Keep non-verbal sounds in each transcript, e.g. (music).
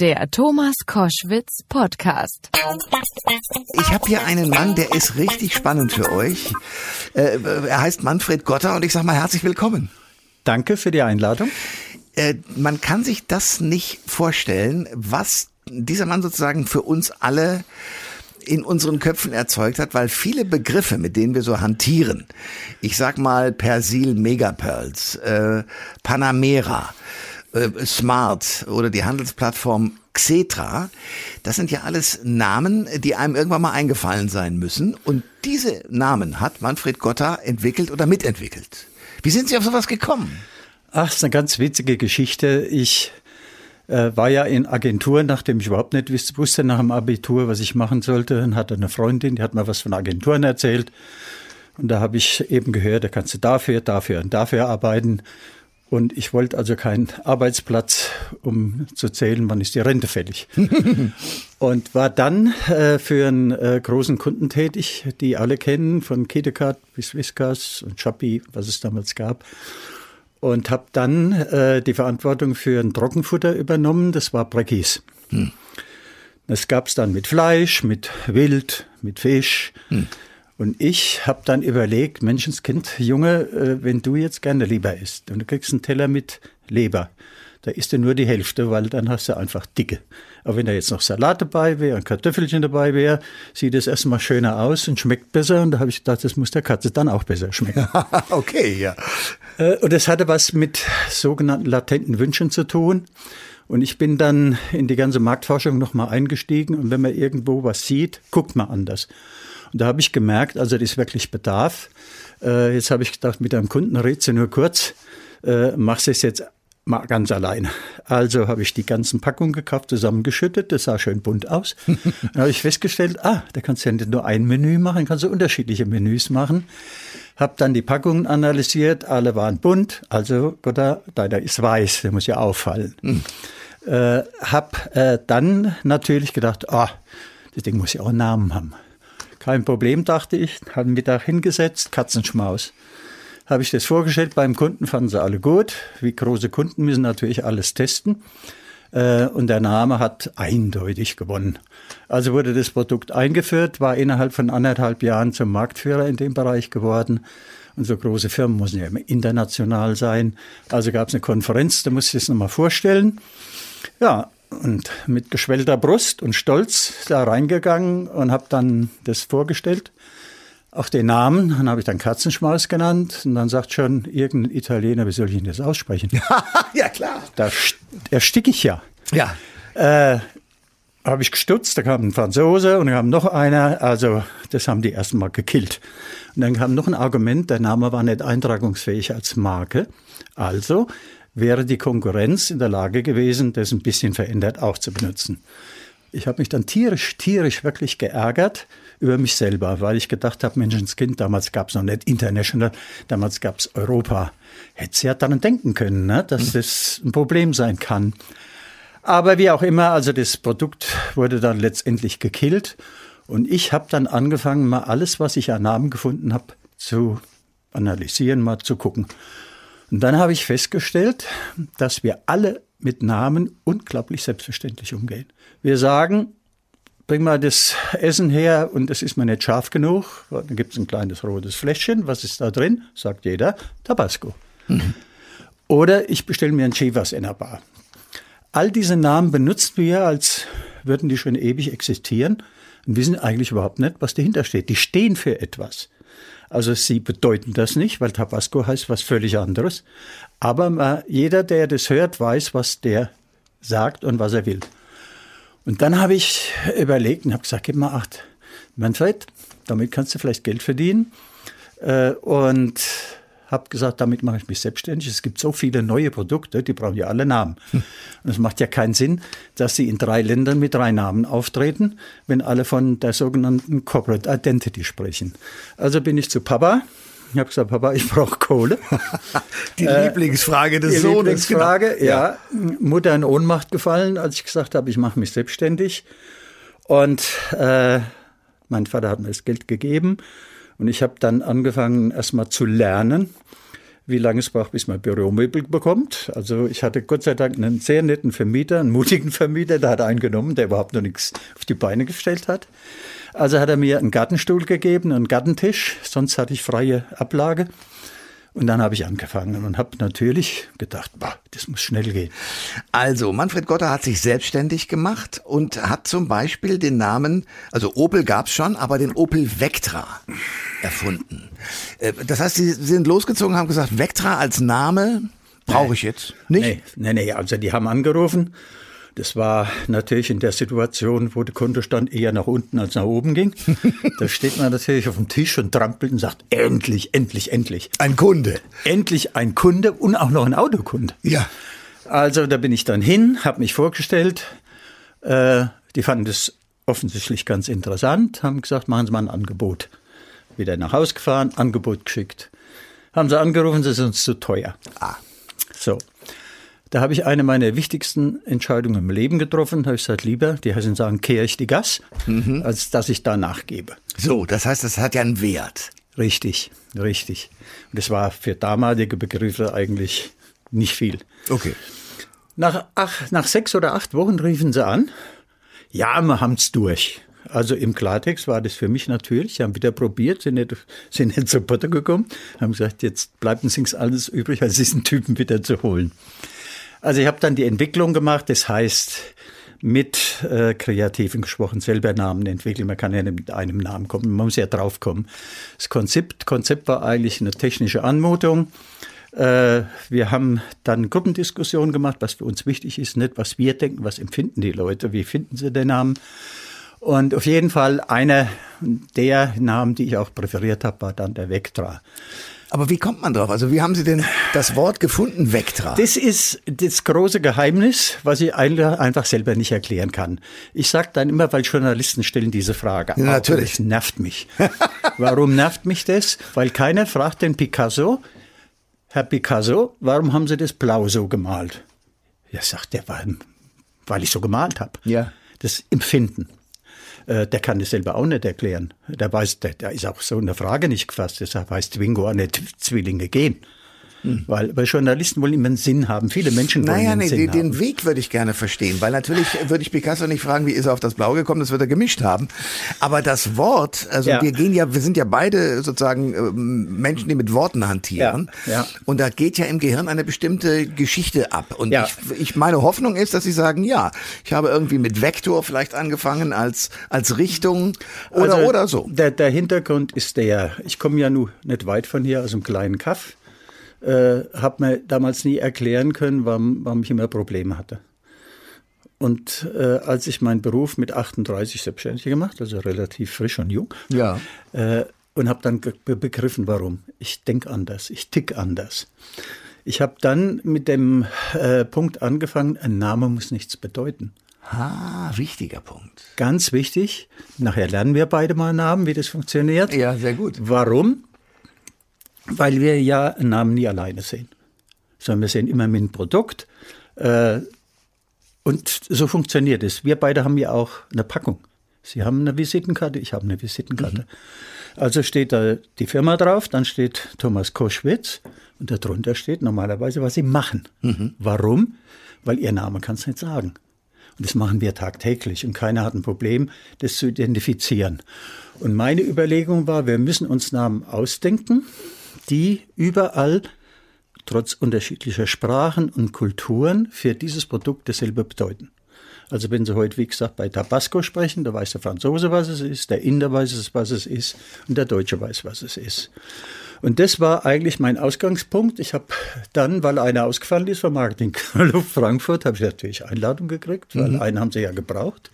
Der Thomas Koschwitz Podcast. Ich habe hier einen Mann, der ist richtig spannend für euch. Äh, er heißt Manfred Gotter und ich sage mal herzlich willkommen. Danke für die Einladung. Äh, man kann sich das nicht vorstellen, was dieser Mann sozusagen für uns alle in unseren Köpfen erzeugt hat, weil viele Begriffe, mit denen wir so hantieren, ich sag mal Persil Megapearls, äh, Panamera, äh, Smart oder die Handelsplattform Xetra, das sind ja alles Namen, die einem irgendwann mal eingefallen sein müssen. Und diese Namen hat Manfred Gotta entwickelt oder mitentwickelt. Wie sind Sie auf sowas gekommen? Ach, ist eine ganz witzige Geschichte. Ich äh, war ja in Agenturen, nachdem ich überhaupt nicht wusste nach dem Abitur, was ich machen sollte, und hatte eine Freundin, die hat mir was von Agenturen erzählt. Und da habe ich eben gehört, da kannst du dafür, dafür und dafür arbeiten. Und ich wollte also keinen Arbeitsplatz, um zu zählen, wann ist die Rente fällig. (laughs) und war dann äh, für einen äh, großen Kunden tätig, die alle kennen, von Kitecard bis Whiskas und Shopee, was es damals gab. Und habe dann äh, die Verantwortung für ein Trockenfutter übernommen, das war Breckis. Hm. Das gab's dann mit Fleisch, mit Wild, mit Fisch. Hm. Und ich habe dann überlegt, Menschenskind, Junge, äh, wenn du jetzt gerne Leber isst und du kriegst einen Teller mit Leber, da isst du nur die Hälfte, weil dann hast du einfach dicke. Aber wenn da jetzt noch Salat dabei wäre und Kartoffelchen dabei wäre, sieht es erstmal schöner aus und schmeckt besser. Und da habe ich gedacht, das muss der Katze dann auch besser schmecken. (laughs) okay, ja. Äh, und das hatte was mit sogenannten latenten Wünschen zu tun. Und ich bin dann in die ganze Marktforschung nochmal eingestiegen. Und wenn man irgendwo was sieht, guckt man anders. Und da habe ich gemerkt, also das ist wirklich Bedarf. Äh, jetzt habe ich gedacht, mit einem Kunden redst du nur kurz, äh, machst es jetzt mal ganz allein. Also habe ich die ganzen Packungen gekauft, zusammengeschüttet, das sah schön bunt aus. (laughs) Dann habe ich festgestellt, ah, da kannst du ja nicht nur ein Menü machen, kannst du unterschiedliche Menüs machen. Hab dann die Packungen analysiert, alle waren bunt, also Gott, deiner ist weiß, der muss ja auffallen. Mhm. Äh, hab äh, dann natürlich gedacht, ah, das Ding muss ja auch einen Namen haben. Kein Problem, dachte ich. Haben Mittag hingesetzt, Katzenschmaus. Habe ich das vorgestellt beim Kunden, fanden sie alle gut. Wie große Kunden müssen natürlich alles testen. Äh, und der Name hat eindeutig gewonnen. Also wurde das Produkt eingeführt, war innerhalb von anderthalb Jahren zum Marktführer in dem Bereich geworden. Und so große Firmen müssen ja immer international sein. Also gab es eine Konferenz, da musste ich es nochmal vorstellen. Ja, und mit geschwellter Brust und Stolz da reingegangen und habe dann das vorgestellt. Auch den Namen, dann habe ich dann Katzenschmaus genannt und dann sagt schon irgendein Italiener, wie soll ich ihn das aussprechen? (laughs) ja, klar. Da ersticke ich ja. Ja. Äh, habe ich gestutzt, da kam ein Franzose und dann kam noch einer, also das haben die erstmal gekillt. Und dann kam noch ein Argument, der Name war nicht eintragungsfähig als Marke. Also wäre die Konkurrenz in der Lage gewesen, das ein bisschen verändert auch zu benutzen. Ich habe mich dann tierisch, tierisch wirklich geärgert über mich selber, weil ich gedacht habe, Menschenskind, damals gab es noch nicht International, damals gab es Europa. Hätte sie ja daran denken können, ne, dass mhm. das ein Problem sein kann. Aber wie auch immer, also das Produkt wurde dann letztendlich gekillt und ich habe dann angefangen, mal alles, was ich an Namen gefunden habe, zu analysieren, mal zu gucken. Und dann habe ich festgestellt, dass wir alle mit Namen unglaublich selbstverständlich umgehen. Wir sagen, bring mal das Essen her und es ist mir nicht scharf genug. Dann gibt es ein kleines rotes Fläschchen. Was ist da drin? Sagt jeder, Tabasco. Mhm. Oder ich bestelle mir ein Chivas in der Bar. All diese Namen benutzen wir, als würden die schon ewig existieren und wissen eigentlich überhaupt nicht, was dahinter steht. Die stehen für etwas. Also sie bedeuten das nicht, weil Tabasco heißt was völlig anderes. Aber jeder, der das hört, weiß, was der sagt und was er will. Und dann habe ich überlegt und habe gesagt, gib mal acht. Manfred, damit kannst du vielleicht Geld verdienen. Äh, und habe gesagt, damit mache ich mich selbstständig. Es gibt so viele neue Produkte, die brauchen ja alle Namen. Hm. Und es macht ja keinen Sinn, dass sie in drei Ländern mit drei Namen auftreten, wenn alle von der sogenannten Corporate Identity sprechen. Also bin ich zu Papa. Ich habe gesagt, Papa, ich brauche Kohle. (laughs) die äh, Lieblingsfrage des die Sohnes. Lieblingsfrage, genau. ja. ja. Mutter in Ohnmacht gefallen, als ich gesagt habe, ich mache mich selbstständig. Und äh, mein Vater hat mir das Geld gegeben. Und ich habe dann angefangen, erstmal zu lernen, wie lange es braucht, bis man Büromöbel bekommt. Also ich hatte Gott sei Dank einen sehr netten Vermieter, einen mutigen Vermieter, der hat einen genommen, der überhaupt noch nichts auf die Beine gestellt hat. Also hat er mir einen Gartenstuhl gegeben, einen Gartentisch, sonst hatte ich freie Ablage. Und dann habe ich angefangen und habe natürlich gedacht, bah, das muss schnell gehen. Also, Manfred Gotter hat sich selbstständig gemacht und hat zum Beispiel den Namen, also Opel gab's schon, aber den Opel Vectra erfunden. Äh, Das heißt, Sie sind losgezogen, haben gesagt, Vectra als Name brauche ich jetzt nicht. Nee, nee, nee, also die haben angerufen. Das war natürlich in der Situation, wo der Kontostand eher nach unten als nach oben ging. (laughs) da steht man natürlich auf dem Tisch und trampelt und sagt, endlich, endlich, endlich. Ein Kunde. Endlich ein Kunde und auch noch ein Autokunde. Ja. Also da bin ich dann hin, habe mich vorgestellt. Äh, die fanden das offensichtlich ganz interessant, haben gesagt, machen Sie mal ein Angebot. Wieder nach Hause gefahren, Angebot geschickt. Haben sie angerufen, sie sind uns zu teuer. Ah. So. Da habe ich eine meiner wichtigsten Entscheidungen im Leben getroffen. Da habe ich gesagt, lieber, die heißen sagen, kehre ich die Gas, als dass ich da nachgebe. So, das heißt, das hat ja einen Wert. Richtig, richtig. Und das war für damalige Begriffe eigentlich nicht viel. Okay. Nach, ach, nach sechs oder acht Wochen riefen sie an. Ja, wir haben's durch. Also im Klartext war das für mich natürlich. Sie haben wieder probiert, sind nicht, (laughs) sind nicht zu Potter gekommen, haben gesagt, jetzt bleibt uns nichts anderes übrig, als diesen Typen wieder zu holen. Also ich habe dann die Entwicklung gemacht, das heißt mit äh, Kreativen gesprochen, selber Namen entwickeln. Man kann ja nicht mit einem Namen kommen, man muss ja drauf kommen. Das Konzept, Konzept war eigentlich eine technische Anmutung. Äh, wir haben dann Gruppendiskussionen gemacht, was für uns wichtig ist, nicht was wir denken, was empfinden die Leute, wie finden sie den Namen. Und auf jeden Fall einer der Namen, die ich auch präferiert habe, war dann der Vectra. Aber wie kommt man drauf? Also wie haben Sie denn das Wort gefunden, Vectra? Das ist das große Geheimnis, was ich einfach selber nicht erklären kann. Ich sage dann immer, weil Journalisten stellen diese Frage. Ja, natürlich. Das nervt mich. (laughs) warum nervt mich das? Weil keiner fragt den Picasso, Herr Picasso, warum haben Sie das blau so gemalt? Ja, sagt der, weil, weil ich so gemalt habe. Ja. Das Empfinden. Äh, der kann das selber auch nicht erklären. Der weiß, der, der ist auch so eine Frage nicht gefasst. Deshalb weiß Zwingo auch nicht Zwillinge gehen. Weil, weil Journalisten wollen immer einen Sinn haben. Viele Menschen wollen Naja, einen nee, Sinn den, haben. den Weg würde ich gerne verstehen, weil natürlich würde ich Picasso nicht fragen, wie ist er auf das Blau gekommen, das wird er gemischt haben. Aber das Wort, also Ja. wir gehen ja, wir sind ja beide sozusagen ähm, Menschen, die mit Worten hantieren. Ja, ja. Und da geht ja im Gehirn eine bestimmte Geschichte ab. Und Ja. ich, ich, meine Hoffnung ist, dass Sie sagen, ja, ich habe irgendwie mit Vektor vielleicht angefangen als, als Richtung oder, Also, oder so. Der, der Hintergrund ist der, ich komme ja nun nicht weit von hier aus einem kleinen Kaff, äh, habe mir damals nie erklären können, warum, warum ich immer Probleme hatte. Und äh, als ich meinen Beruf mit 38 selbstständig gemacht, also relativ frisch und jung, Ja. äh, und habe dann begriffen, warum. Ich denke anders, ich tick anders. Ich habe dann mit dem äh, Punkt angefangen, ein Name muss nichts bedeuten. Ah, wichtiger Punkt. Ganz wichtig, nachher lernen wir beide mal Namen, wie das funktioniert. Ja, sehr gut. Warum? Weil wir ja einen Namen nie alleine sehen, sondern wir sehen immer mit einem Produkt. Äh, und so funktioniert es. Wir beide haben ja auch eine Packung. Sie haben eine Visitenkarte, ich habe eine Visitenkarte. Also steht da die Firma drauf, dann steht Thomas Koschwitz und darunter steht normalerweise, was sie machen. Warum? Weil ihr Name kann es nicht sagen. Und das machen wir tagtäglich und keiner hat ein Problem, das zu identifizieren. Und meine Überlegung war, wir müssen uns Namen ausdenken, die überall trotz unterschiedlicher Sprachen und Kulturen für dieses Produkt dasselbe bedeuten. Also wenn Sie heute, wie gesagt, bei Tabasco sprechen, da weiß der Franzose, was es ist, der Inder weiß es, was es ist und der Deutsche weiß, was es ist. Und das war eigentlich mein Ausgangspunkt. Ich habe dann, weil einer ausgefallen ist vom Marketing (laughs) Frankfurt, habe ich natürlich Einladung gekriegt, weil einen haben sie ja gebraucht.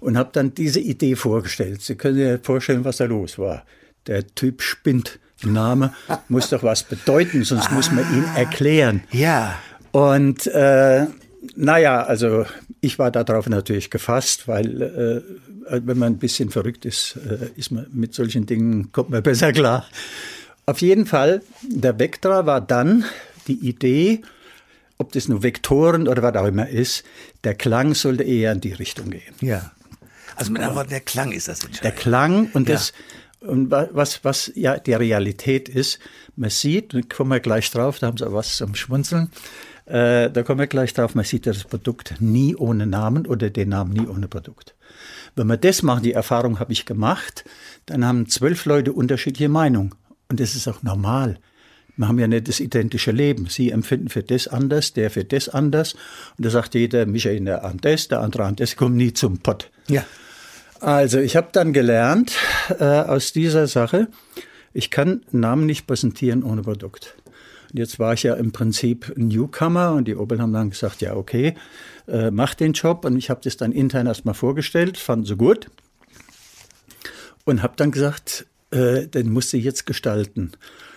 Und habe dann diese Idee vorgestellt. Sie können sich vorstellen, was da los war. Der Typ spinnt. Der Name muss doch was bedeuten, sonst muss man ihn erklären. Ja. Und äh, naja, also ich war darauf natürlich gefasst, weil äh, wenn man ein bisschen verrückt ist, äh, ist man mit solchen Dingen kommt man besser klar. Auf jeden Fall, der Vectra war dann die Idee, ob das nur Vektoren oder was auch immer ist, der Klang sollte eher in die Richtung gehen. Ja. Also mit anderen Worten, der Klang ist das Der entscheidend. Klang und Ja. das Und was, was ja die Realität ist, man sieht, da kommen wir gleich drauf, da haben Sie was zum Schmunzeln, äh, da kommen wir gleich drauf, man sieht das Produkt nie ohne Namen oder den Namen nie ohne Produkt. Wenn wir das machen, die Erfahrung habe ich gemacht, dann haben zwölf Leute unterschiedliche Meinungen. Und das ist auch normal. Wir haben ja nicht das identische Leben. Sie empfinden für das anders, der für das anders. Und da sagt jeder, Michael an das, der andere an das, kommt nie zum Pott. Ja. Also ich habe dann gelernt äh, aus dieser Sache, ich kann Namen nicht präsentieren ohne Produkt. Und jetzt war ich ja im Prinzip Newcomer und die Opel haben dann gesagt, ja okay, äh, mach den Job. Und ich habe das dann intern erstmal vorgestellt, fanden sie gut. Und habe dann gesagt, äh, den musste ich jetzt gestalten.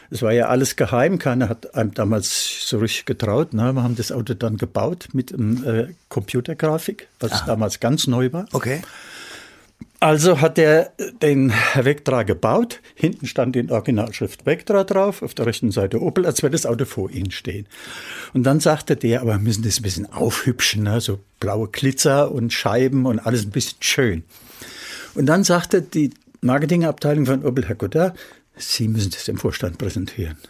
Es war ja alles geheim, keiner hat einem damals so richtig getraut. Ne? Wir haben das Auto dann gebaut mit ähm, äh, Computergrafik, was damals ganz neu war. Okay. Also hat er den Vectra gebaut. Hinten stand in Originalschrift Vectra drauf, auf der rechten Seite Opel, als wäre das Auto vor ihnen stehen. Und dann sagte der, aber wir müssen das ein bisschen aufhübschen, ne? so blaue Glitzer und Scheiben und alles ein bisschen schön. Und dann sagte die Marketingabteilung von Opel, Herr Godard, Sie müssen das dem Vorstand präsentieren. (laughs)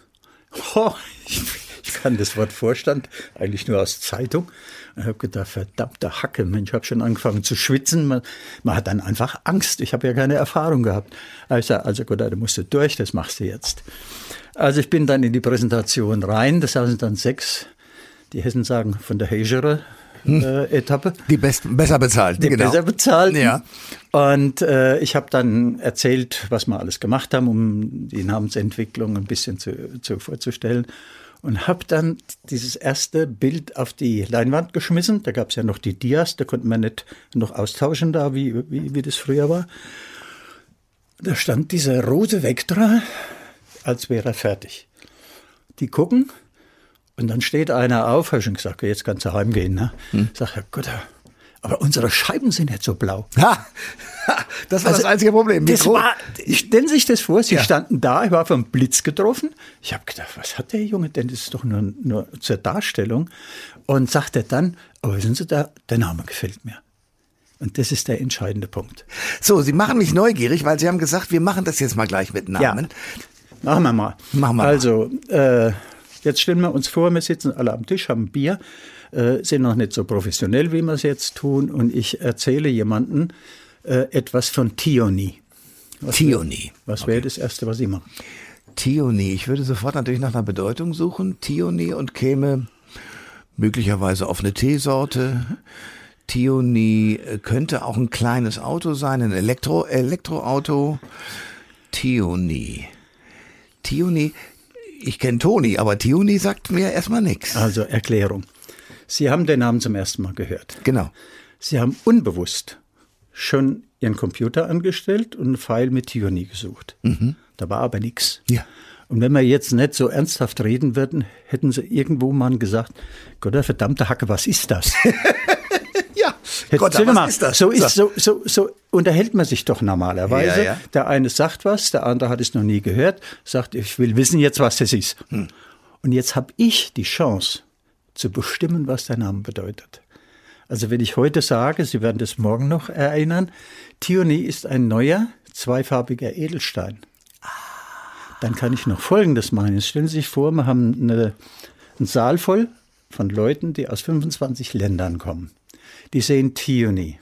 Oh, ich, ich kann das Wort Vorstand eigentlich nur aus Zeitung. Ich habe gedacht, verdammte Hacke, Mensch, ich habe schon angefangen zu schwitzen. Man, man, hat dann einfach Angst. Ich habe ja keine Erfahrung gehabt. Sage, also gut, da musst du durch, das machst du jetzt. Also ich bin dann in die Präsentation rein. Das sind dann sechs, die Hessen sagen, von der Hegere hm. äh, Etappe. Die best, besser bezahlt. Die genau. besser bezahlt. Ja. Und äh, ich habe dann erzählt, was wir alles gemacht haben, um die Namensentwicklung ein bisschen zu, zu vorzustellen und habe dann dieses erste Bild auf die Leinwand geschmissen. Da gab es ja noch die Dias, da konnte man nicht noch austauschen, da wie, wie, wie das früher war. Da stand dieser rote Vectra, als wäre er fertig. Die gucken und dann steht einer auf, habe ich schon gesagt, jetzt kannst du heimgehen. Ne? Hm. Sag, ja Gott, aber unsere Scheiben sind nicht so blau. Ha, (laughs) das war also, das einzige Problem. Das war, stellen Sie sich das vor, Sie ja. standen da, ich war vom Blitz getroffen. Ich habe gedacht, was hat der Junge denn? Das ist doch nur, nur zur Darstellung. Und sagte dann, aber wissen Sie, da, der Name gefällt mir. Und das ist der entscheidende Punkt. So, Sie machen mich neugierig, weil Sie haben gesagt, wir machen das jetzt mal gleich mit Namen. Ja. Machen wir mal. Machen wir also, äh, jetzt stellen wir uns vor, wir sitzen alle am Tisch, haben Bier äh, sind noch nicht so professionell, wie wir es jetzt tun. Und ich erzähle jemandem äh, etwas von Tioni. Was Tioni. Wär, was wäre das Erste, was ich mache? Tioni. Ich würde sofort natürlich nach einer Bedeutung suchen. Tioni und käme möglicherweise auf eine Teesorte. Tioni äh, könnte auch ein kleines Auto sein, ein Elektro Elektroauto. Tioni. Tioni, ich kenne Toni, aber Tioni sagt mir erstmal nichts. Also Erklärung. Sie haben den Namen zum ersten Mal gehört. Genau. Sie haben unbewusst schon Ihren Computer angestellt und einen Pfeil mit Tioni gesucht. Mhm. Da war aber nichts. Ja. Und wenn wir jetzt nicht so ernsthaft reden würden, hätten sie irgendwo mal gesagt, Gott, der verdammte Hacke, was ist das? (laughs) ja, Gott, was mal, ist das? So, ist, so, so, so unterhält man sich doch normalerweise. Ja, ja. Der eine sagt was, der andere hat es noch nie gehört, sagt, ich will wissen jetzt, was das ist. Hm. Und jetzt habe ich die Chance, zu bestimmen, was der Name bedeutet. Also wenn ich heute sage, Sie werden das morgen noch erinnern, Thioni ist ein neuer, zweifarbiger Edelstein. Dann kann ich noch Folgendes machen. Jetzt stellen Sie sich vor, wir haben eine, einen Saal voll von Leuten, die aus 25 Ländern kommen. Die sehen Thioni.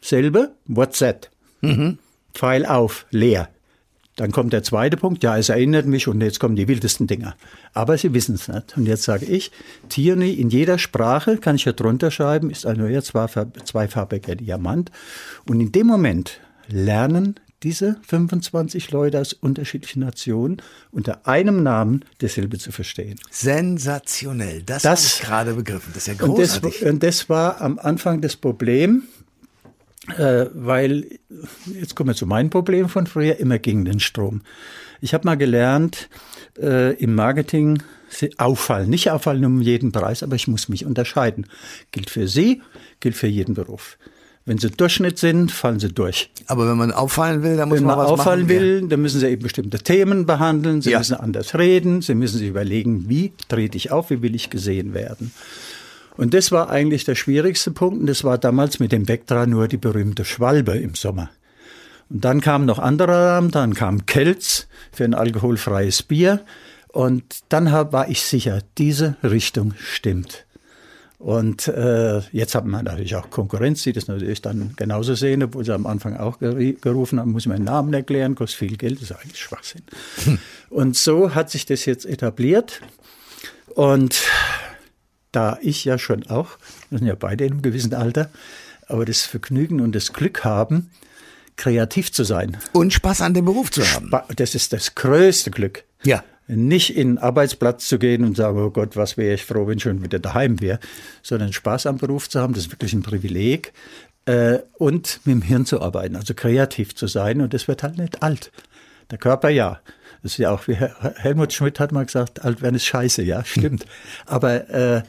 Selbe, what's that? Mhm. Pfeil auf, leer. Dann kommt der zweite Punkt, ja, es erinnert mich und jetzt kommen die wildesten Dinger. Aber sie wissen es nicht. Und jetzt sage ich, Tierney in jeder Sprache, kann ich ja drunter schreiben, ist ein neuer zweifarbiger Diamant. Und in dem Moment lernen diese 25 Leute aus unterschiedlichen Nationen unter einem Namen dasselbe zu verstehen. Sensationell, das, das habe ich gerade begriffen. Das ist ja großartig. Und das, und das war am Anfang das Problem, äh, weil, jetzt kommen wir zu meinem Problem von früher, immer gegen den Strom. Ich habe mal gelernt, äh, im Marketing auffallen, nicht auffallen um jeden Preis, aber ich muss mich unterscheiden. Gilt für Sie, gilt für jeden Beruf. Wenn sie Durchschnitt sind, fallen sie durch. Aber wenn man auffallen will, dann muss wenn man, man was auffallen machen. will, dann müssen sie eben bestimmte Themen behandeln. Sie ja. müssen anders reden. Sie müssen sich überlegen, wie trete ich auf, wie will ich gesehen werden. Und das war eigentlich der schwierigste Punkt. Und das war damals mit dem Vectra nur die berühmte Schwalbe im Sommer. Und dann kam noch anderer dann kam Kelz für ein alkoholfreies Bier. Und dann hab, war ich sicher, diese Richtung stimmt. Und äh, jetzt haben wir natürlich auch Konkurrenz, die das natürlich dann genauso sehen, obwohl sie am Anfang auch gerufen haben, muss ich meinen Namen erklären, kostet viel Geld, das ist eigentlich Schwachsinn. Hm. Und so hat sich das jetzt etabliert. Und da ich ja schon auch, wir sind ja beide in einem gewissen Alter, aber das Vergnügen und das Glück haben, kreativ zu sein. Und Spaß an dem Beruf zu haben. Das ist das größte Glück. Ja. Nicht in den Arbeitsplatz zu gehen und sagen, oh Gott, was wäre ich froh, wenn ich schon wieder daheim wäre, sondern Spaß am Beruf zu haben, das ist wirklich ein Privileg. Äh, und mit dem Hirn zu arbeiten, also kreativ zu sein. Und das wird halt nicht alt. Der Körper ja. Das ist ja auch, wie Helmut Schmidt hat mal gesagt, alt werden ist scheiße, ja, stimmt. Aber äh,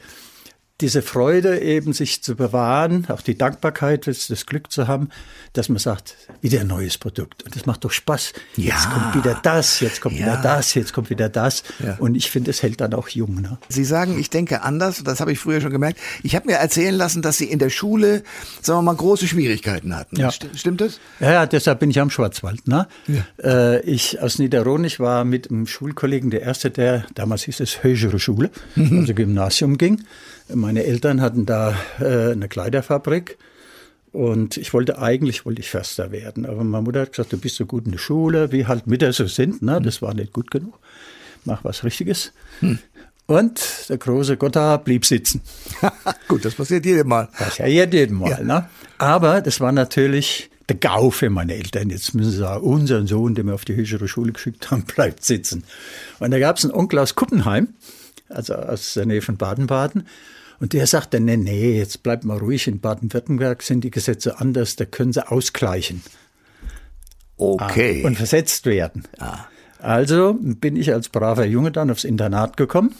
diese Freude eben sich zu bewahren, auch die Dankbarkeit, das Glück zu haben, dass man sagt, wieder ein neues Produkt. Und das macht doch Spaß. Ja. Jetzt kommt wieder das, jetzt kommt ja. wieder das, jetzt kommt wieder das. Ja. Und ich finde, es hält dann auch jung. Ne? Sie sagen, ich denke anders, das habe ich früher schon gemerkt. Ich habe mir erzählen lassen, dass Sie in der Schule, sagen wir mal, große Schwierigkeiten hatten. Ja. Stimmt das? Ja, ja, deshalb bin ich am Schwarzwald. Ne? Ja. Äh, ich aus Niederrohn, ich war mit einem Schulkollegen der Erste, der damals hieß es höhere Schule, mhm. also Gymnasium ging. Meine Eltern hatten da äh, eine Kleiderfabrik und ich wollte eigentlich wollte ich Förster werden, aber meine Mutter hat gesagt, du bist so gut in der Schule, wie halt Mütter so sind, ne? das war nicht gut genug. Mach was Richtiges. Hm. Und der große Gotthard blieb sitzen. (laughs) gut, das passiert jedem Mal. Passiert jedem Mal. Ja. Ne? Aber das war natürlich der GAU für meine Eltern. Jetzt müssen sie sagen, unser Sohn, den wir auf die höhere Schule geschickt haben, (laughs) bleibt sitzen. Und da gab es einen Onkel aus Kuppenheim, also aus der Nähe von Baden-Baden. Und der sagte, nee, nee, jetzt bleibt mal ruhig, in Baden-Württemberg sind die Gesetze anders, da können sie ausgleichen. Okay. Ah, und versetzt werden. Ah. Also bin ich als braver Junge dann aufs Internat gekommen,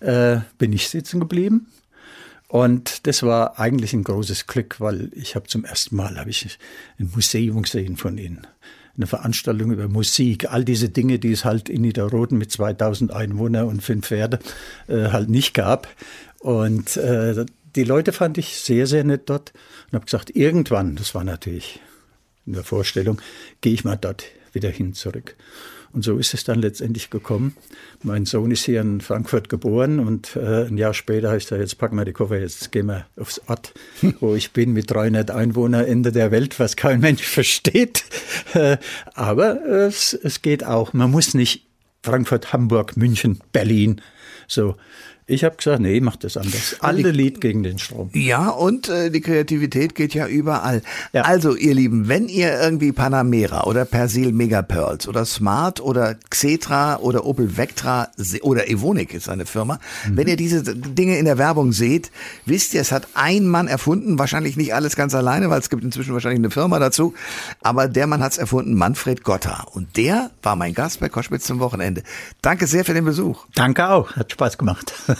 äh, bin ich sitzen geblieben. Und das war eigentlich ein großes Glück, weil ich habe zum ersten Mal habe ich ein Museum gesehen von ihnen eine Veranstaltung über Musik, all diese Dinge, die es halt in Niederroden mit 2000 Einwohnern und fünf Pferde äh, halt nicht gab. Und äh, die Leute fand ich sehr, sehr nett dort und habe gesagt, irgendwann, das war natürlich in der Vorstellung, gehe ich mal dort wieder hin zurück. Und so ist es dann letztendlich gekommen. Mein Sohn ist hier in Frankfurt geboren und äh, ein Jahr später ich gesagt, jetzt packen wir die Koffer, jetzt gehen wir aufs Ort, wo ich bin mit 300 Einwohnern, Ende der Welt, was kein Mensch versteht. Äh, aber es, es geht auch. Man muss nicht Frankfurt, Hamburg, München, Berlin. So, ich habe gesagt, nee, mach das anders. Alle Lied gegen den Strom. Ja, und äh, die Kreativität geht ja überall. Ja. Also, ihr Lieben, wenn ihr irgendwie Panamera oder Persil Mega Pearls oder Smart oder Xetra oder Opel Vectra oder Evonik ist eine Firma, mhm. wenn ihr diese Dinge in der Werbung seht, wisst ihr, es hat ein Mann erfunden, wahrscheinlich nicht alles ganz alleine, weil es gibt inzwischen wahrscheinlich eine Firma dazu, aber der Mann hat es erfunden, Manfred Gotter. Und der war mein Gast bei Koschwitz zum Wochenende. Danke sehr für den Besuch. Danke auch, hat Spaß gemacht. (laughs)